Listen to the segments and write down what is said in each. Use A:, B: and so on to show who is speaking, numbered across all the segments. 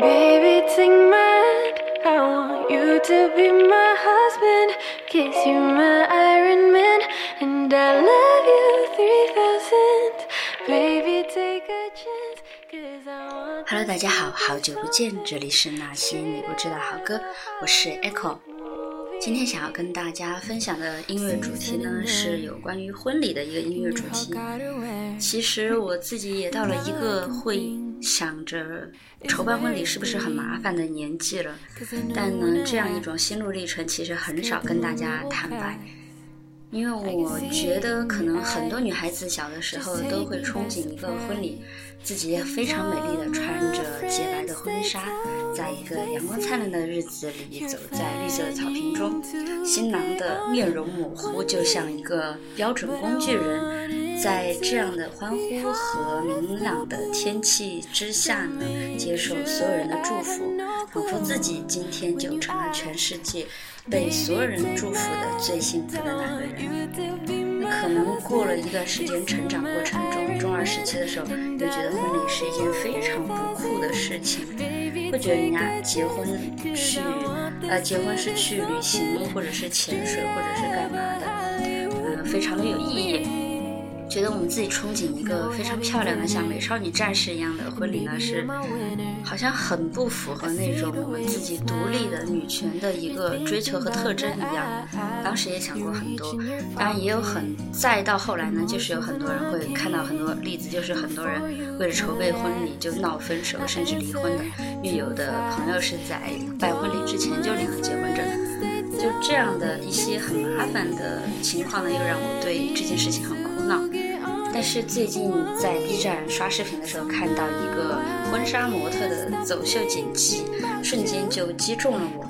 A: Baby, take my hand. I want you to be my husband. Kiss you, my Iron Man. And I love you 3000. Baby, take a chance. Cause I want
B: Hello，大家好，好久不见，这里是那些你不知道好歌，我是 Echo。今天想要跟大家分享的音乐主题呢，是有关于婚礼的一个音乐主题。其实我自己也到了一个会想着筹办婚礼是不是很麻烦的年纪了，但呢，这样一种心路历程其实很少跟大家坦白。因为我觉得，可能很多女孩子小的时候都会憧憬一个婚礼，自己非常美丽的穿着洁白的婚纱，在一个阳光灿烂的日子里，走在绿色的草坪中，新郎的面容模糊，就像一个标准工具人，在这样的欢呼和明朗的天气之下呢，接受所有人的祝福，仿佛自己今天就成了全世界被所有人祝福的最幸福的那个人。可能过了一段时间，成长过程中，中二时期的时候，又觉得婚礼是一件非常不酷的事情，会觉得人家结婚去，呃，结婚是去旅行，或者是潜水，或者是干嘛的，呃，非常的有意义。觉得我们自己憧憬一个非常漂亮的像美少女战士一样的婚礼呢，是好像很不符合那种我们自己独立的女权的一个追求和特征一样。当时也想过很多，当然也有很再到后来呢，就是有很多人会看到很多例子，就是很多人为了筹备婚礼就闹分手甚至离婚的，因为有的朋友是在办婚礼之前就领了结婚证。就这样的一些很麻烦的情况呢，又让我对这件事情很苦恼。但是最近在 B 站刷视频的时候，看到一个婚纱模特的走秀剪辑，瞬间就击中了我。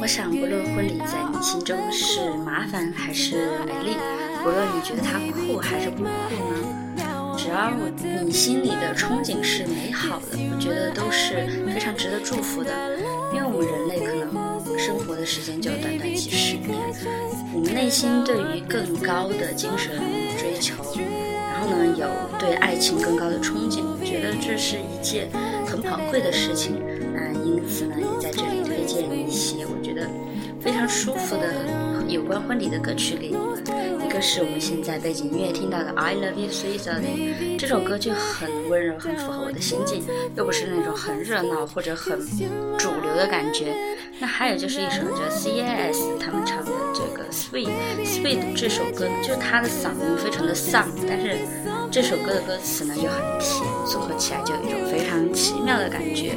B: 我想，不论婚礼在你心中是麻烦还是美丽，不论你觉得它酷还是不酷呢，只要你心里的憧憬是美好的，我觉得都是非常值得祝福的。因为我们人类可能生活的时间就短短几十年，我们内心对于更高的精神追求。然后呢，有对爱情更高的憧憬，觉得这是一件很宝贵的事情。那因此呢，也在这里推荐一些我觉得非常舒服的有关婚礼的歌曲给你们。一个是我们现在背景音乐听到的《I Love You Three Thousand》，这首歌就很温柔，很符合我的心境，又不是那种很热闹或者很主流的感觉。那还有就是一首叫 C.A.S 他们唱的这个 Sweet Sweet 这首歌，就是他的嗓音非常的丧，但是这首歌的歌词呢又很甜，组合起来就有一种非常奇妙的感觉。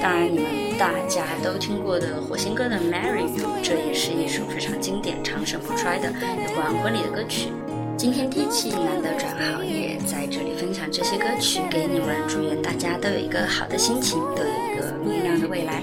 B: 当然，你们大家都听过的火星哥的 Marry You，这也是一首非常经典、长盛不衰的有关婚礼的歌曲。今天天气难得转好，也在这里分享这些歌曲给你们，祝愿大家都有一个好的心情，都有一个明亮的未来。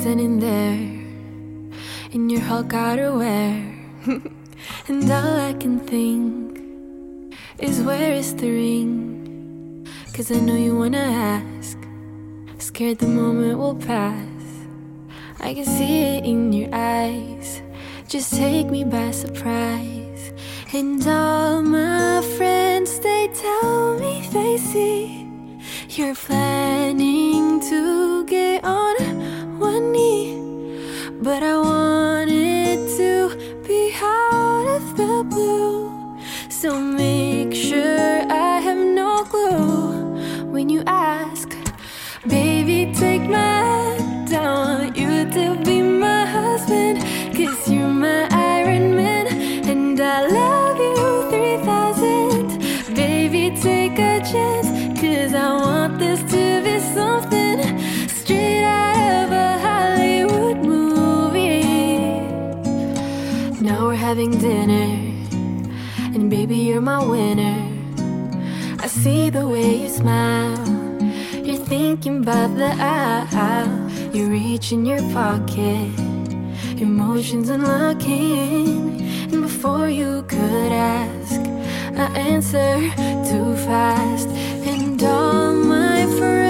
A: standing there in your Hulk outerwear. and all I can think is where is the ring? Cause I know you wanna ask. Scared the moment will pass. I can see it in your eyes. Just take me by surprise. And all my friends, they tell me they see you're planning But I want it to be out of the blue. So make sure I have no clue when you ask. Baby, take my hand. I want you to be my husband. Cause you're my Iron Man. And I love you 3000. Baby, take a chance. Cause I want this to having dinner, and baby, you're my winner. I see the way you smile. You're thinking about the aisle. You reach in your pocket, emotions unlocking. And before you could ask, I answer too fast. And all my friends.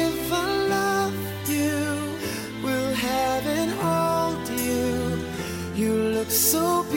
C: so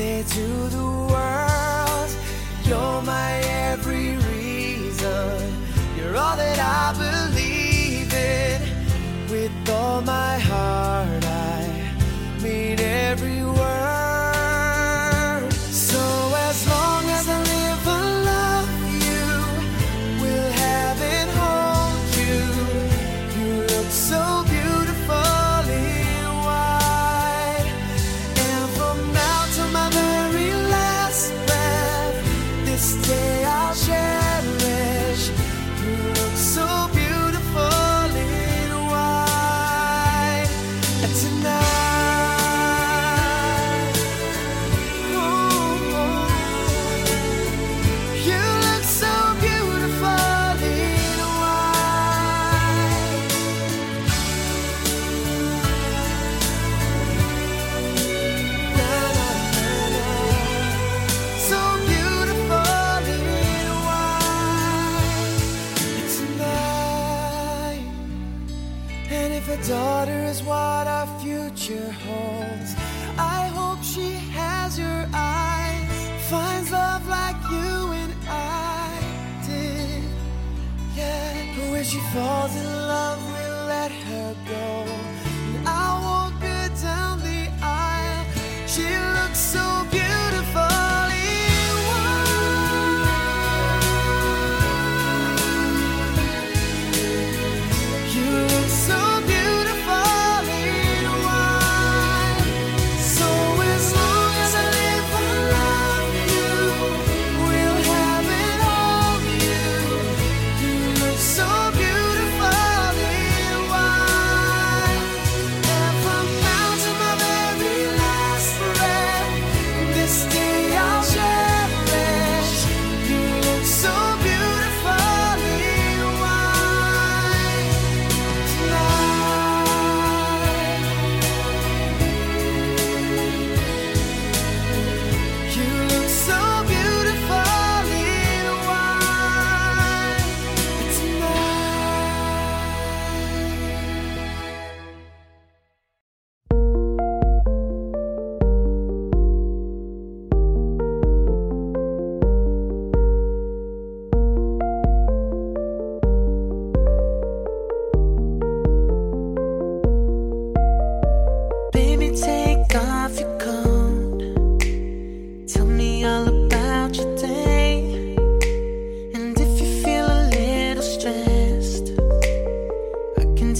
C: say to the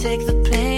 C: take the
D: pain.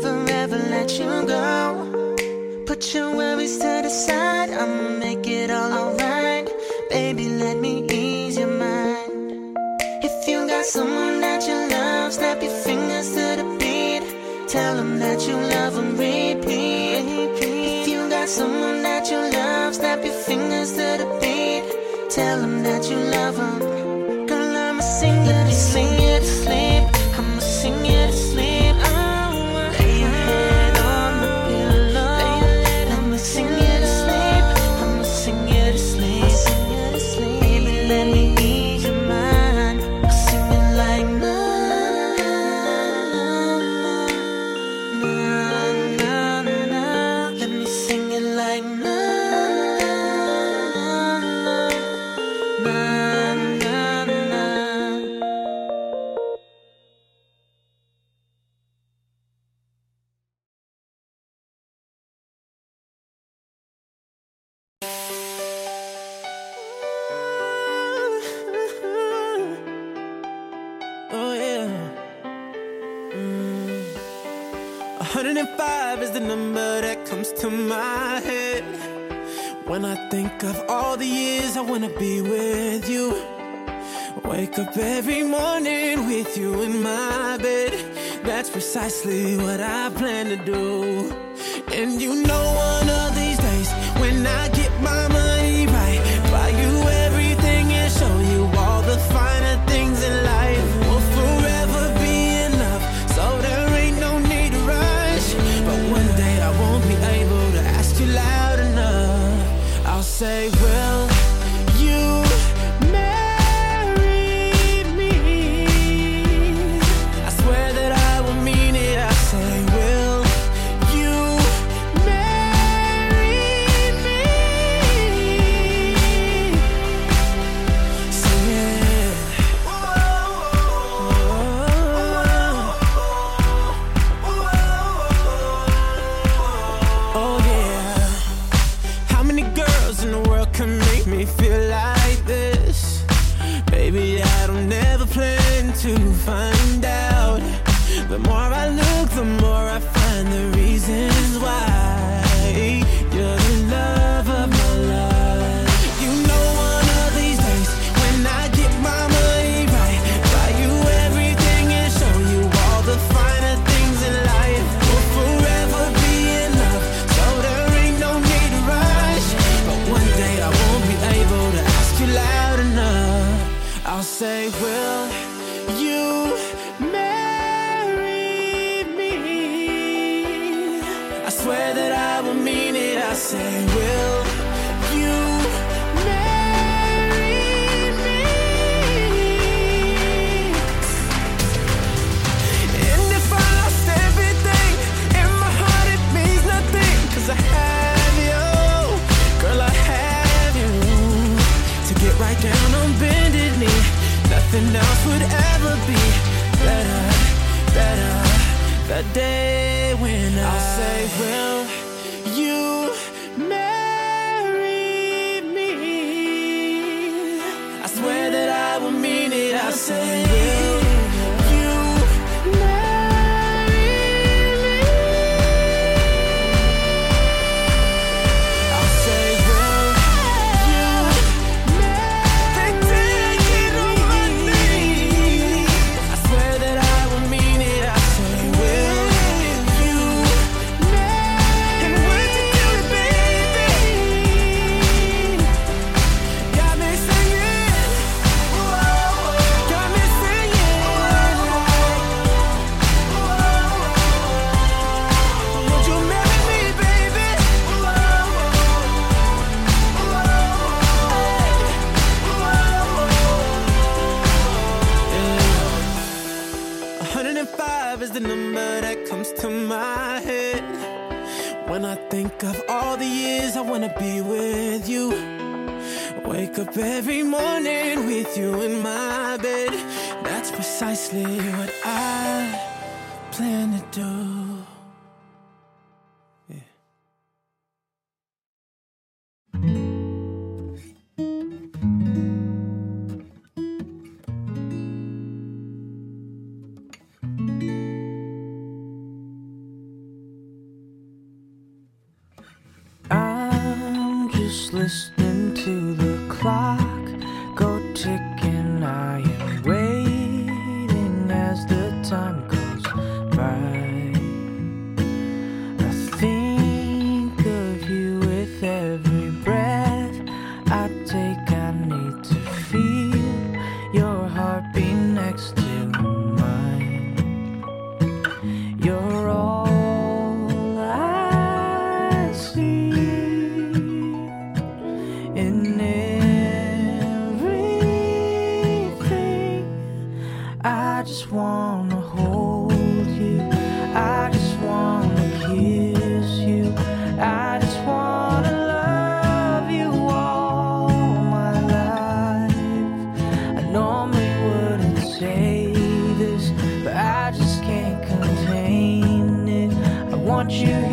D: never ever let you go. Put your worries to the side, I'ma make it all alright. Baby, let me ease your mind. If you got someone that you love, snap your fingers to the beat. Tell them that you love them, repeat. If you got someone that you love, snap your fingers to the beat. Tell them that you love them. Girl, I'ma sing you to sleep. I'ma sing you to sleep. 105 is the number that comes to my head. When I think of all the years I wanna be with you, wake up every morning with you in my bed. That's precisely what I plan to do. And you know one other. Maybe I don't ever plan to find out. The more I look, the more I find the reasons why you're the love. day when I, I say, Will you marry me? I swear that I will mean it. I say,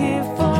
E: here for